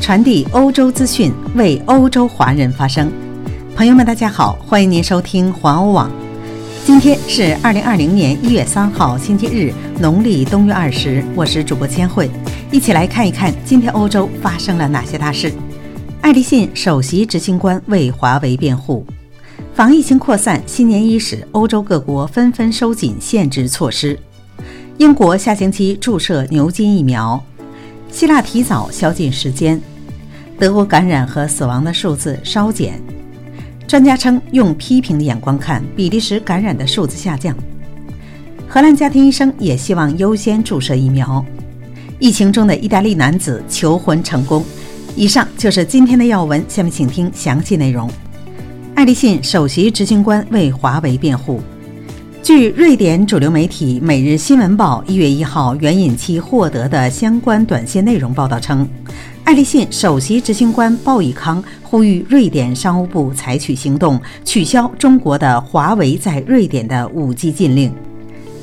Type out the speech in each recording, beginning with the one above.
传递欧洲资讯，为欧洲华人发声。朋友们，大家好，欢迎您收听环欧网。今天是二零二零年一月三号，星期日，农历冬月二十。我是主播千惠，一起来看一看今天欧洲发生了哪些大事。爱立信首席执行官为华为辩护。防疫情扩散，新年伊始，欧洲各国纷纷收紧限制措施。英国下星期注射牛津疫苗。希腊提早宵禁时间，德国感染和死亡的数字稍减。专家称，用批评的眼光看，比利时感染的数字下降。荷兰家庭医生也希望优先注射疫苗。疫情中的意大利男子求婚成功。以上就是今天的要闻，下面请听详细内容。爱立信首席执行官为华为辩护。据瑞典主流媒体《每日新闻报》一月一号援引其获得的相关短信内容报道称，爱立信首席执行官鲍以康呼吁瑞典商务部采取行动，取消中国的华为在瑞典的 5G 禁令。《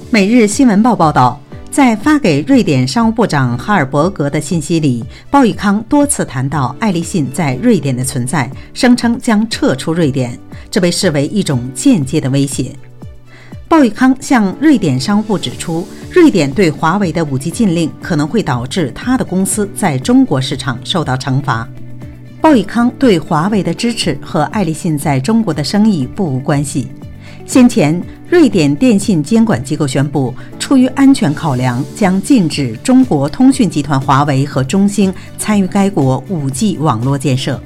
每日新闻报》报道，在发给瑞典商务部长哈尔伯格的信息里，鲍以康多次谈到爱立信在瑞典的存在，声称将撤出瑞典，这被视为一种间接的威胁。鲍宇康向瑞典商务部指出，瑞典对华为的 5G 禁令可能会导致他的公司在中国市场受到惩罚。鲍宇康对华为的支持和爱立信在中国的生意不无关系。先前，瑞典电信监管机构宣布，出于安全考量，将禁止中国通讯集团华为和中兴参与该国 5G 网络建设。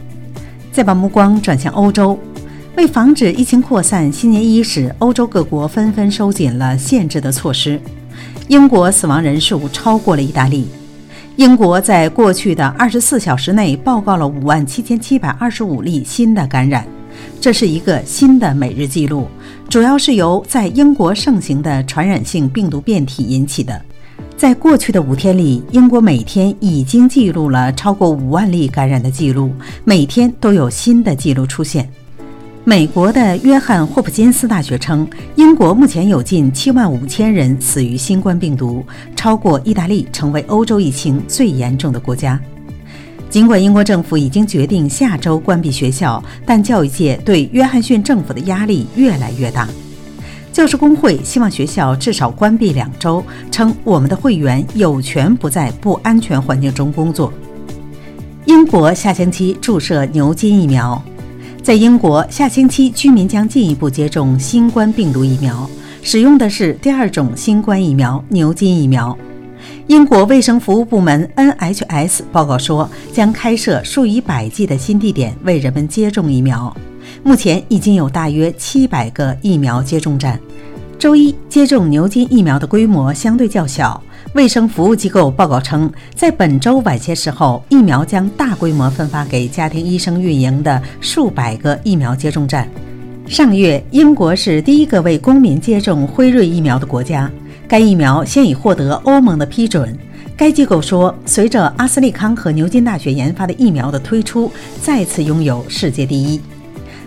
再把目光转向欧洲。为防止疫情扩散，新年伊始，欧洲各国纷纷收紧了限制的措施。英国死亡人数超过了意大利。英国在过去的二十四小时内报告了五万七千七百二十五例新的感染，这是一个新的每日记录，主要是由在英国盛行的传染性病毒变体引起的。在过去的五天里，英国每天已经记录了超过五万例感染的记录，每天都有新的记录出现。美国的约翰霍普金斯大学称，英国目前有近七万五千人死于新冠病毒，超过意大利，成为欧洲疫情最严重的国家。尽管英国政府已经决定下周关闭学校，但教育界对约翰逊政府的压力越来越大。教师工会希望学校至少关闭两周，称我们的会员有权不在不安全环境中工作。英国下星期注射牛津疫苗。在英国，下星期居民将进一步接种新冠病毒疫苗，使用的是第二种新冠疫苗——牛津疫苗。英国卫生服务部门 NHS 报告说，将开设数以百计的新地点为人们接种疫苗。目前已经有大约七百个疫苗接种站。周一接种牛津疫苗的规模相对较小。卫生服务机构报告称，在本周晚些时候，疫苗将大规模分发给家庭医生运营的数百个疫苗接种站。上月，英国是第一个为公民接种辉瑞疫苗的国家，该疫苗现已获得欧盟的批准。该机构说，随着阿斯利康和牛津大学研发的疫苗的推出，再次拥有世界第一。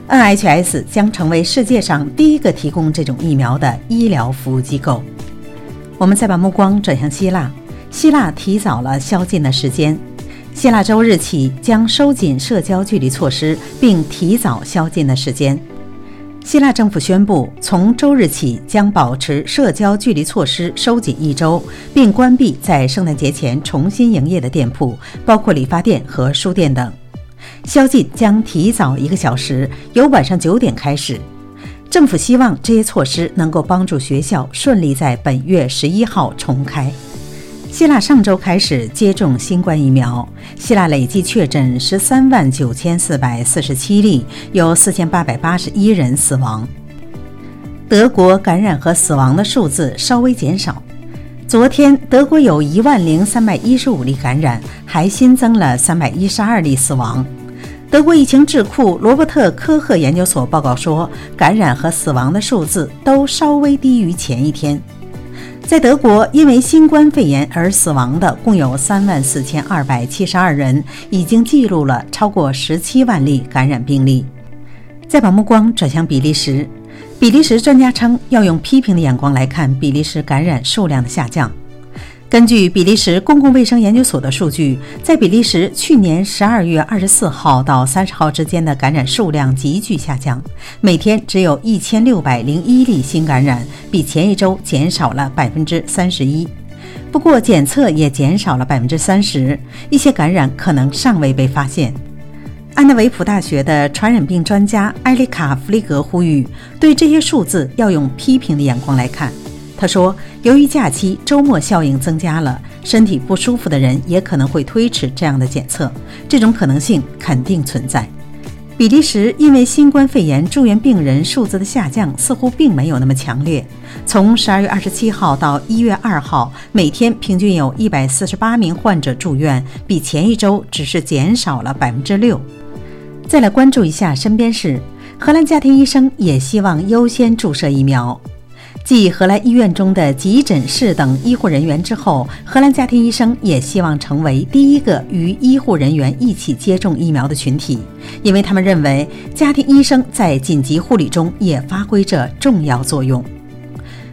NHS 将成为世界上第一个提供这种疫苗的医疗服务机构。我们再把目光转向希腊，希腊提早了宵禁的时间。希腊周日起将收紧社交距离措施，并提早宵禁的时间。希腊政府宣布，从周日起将保持社交距离措施收紧一周，并关闭在圣诞节前重新营业的店铺，包括理发店和书店等。宵禁将提早一个小时，由晚上九点开始。政府希望这些措施能够帮助学校顺利在本月十一号重开。希腊上周开始接种新冠疫苗，希腊累计确诊十三万九千四百四十七例，有四千八百八十一人死亡。德国感染和死亡的数字稍微减少。昨天，德国有一万零三百一十五例感染，还新增了三百一十二例死亡。德国疫情智库罗伯特·科赫研究所报告说，感染和死亡的数字都稍微低于前一天。在德国，因为新冠肺炎而死亡的共有三万四千二百七十二人，已经记录了超过十七万例感染病例。再把目光转向比利时，比利时专家称要用批评的眼光来看比利时感染数量的下降。根据比利时公共卫生研究所的数据，在比利时去年十二月二十四号到三十号之间的感染数量急剧下降，每天只有一千六百零一例新感染，比前一周减少了百分之三十一。不过，检测也减少了百分之三十，一些感染可能尚未被发现。安德维普大学的传染病专家埃里卡·弗利格呼吁，对这些数字要用批评的眼光来看。他说：“由于假期、周末效应增加了，身体不舒服的人也可能会推迟这样的检测，这种可能性肯定存在。”比利时因为新冠肺炎住院病人数字的下降似乎并没有那么强烈。从十二月二十七号到一月二号，每天平均有一百四十八名患者住院，比前一周只是减少了百分之六。再来关注一下身边事，荷兰家庭医生也希望优先注射疫苗。继荷兰医院中的急诊室等医护人员之后，荷兰家庭医生也希望成为第一个与医护人员一起接种疫苗的群体，因为他们认为家庭医生在紧急护理中也发挥着重要作用。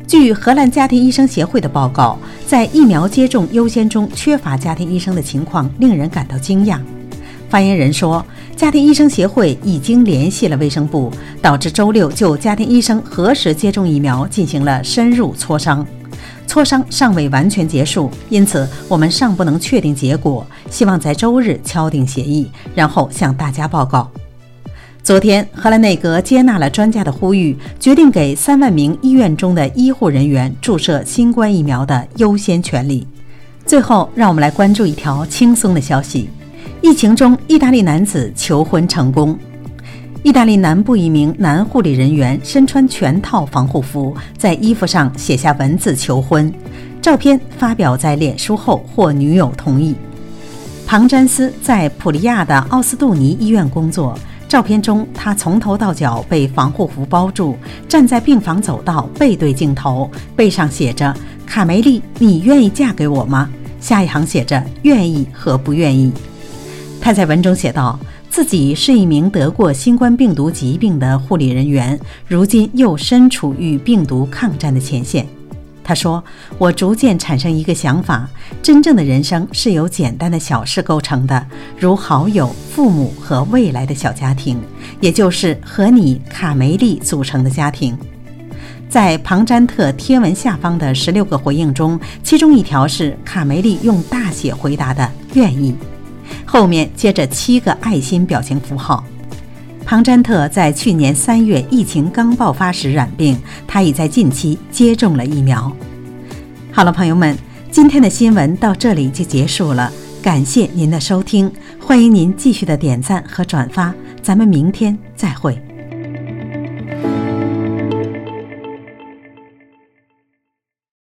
据荷兰家庭医生协会的报告，在疫苗接种优先中缺乏家庭医生的情况令人感到惊讶。发言人说。家庭医生协会已经联系了卫生部，导致周六就家庭医生何时接种疫苗进行了深入磋商。磋商尚未完全结束，因此我们尚不能确定结果。希望在周日敲定协议，然后向大家报告。昨天，荷兰内阁接纳了专家的呼吁，决定给三万名医院中的医护人员注射新冠疫苗的优先权利。最后，让我们来关注一条轻松的消息。疫情中，意大利男子求婚成功。意大利南部一名男护理人员身穿全套防护服，在衣服上写下文字求婚。照片发表在脸书后，获女友同意。庞詹斯在普利亚的奥斯杜尼医院工作。照片中，他从头到脚被防护服包住，站在病房走道，背对镜头，背上写着：“卡梅利，你愿意嫁给我吗？”下一行写着：“愿意和不愿意。”他在文中写道：“自己是一名得过新冠病毒疾病的护理人员，如今又身处与病毒抗战的前线。”他说：“我逐渐产生一个想法：真正的人生是由简单的小事构成的，如好友、父母和未来的小家庭，也就是和你卡梅利组成的家庭。”在庞詹特贴文下方的十六个回应中，其中一条是卡梅利用大写回答的“愿意”。后面接着七个爱心表情符号。庞詹特在去年三月疫情刚爆发时染病，他已在近期接种了疫苗。好了，朋友们，今天的新闻到这里就结束了，感谢您的收听，欢迎您继续的点赞和转发，咱们明天再会。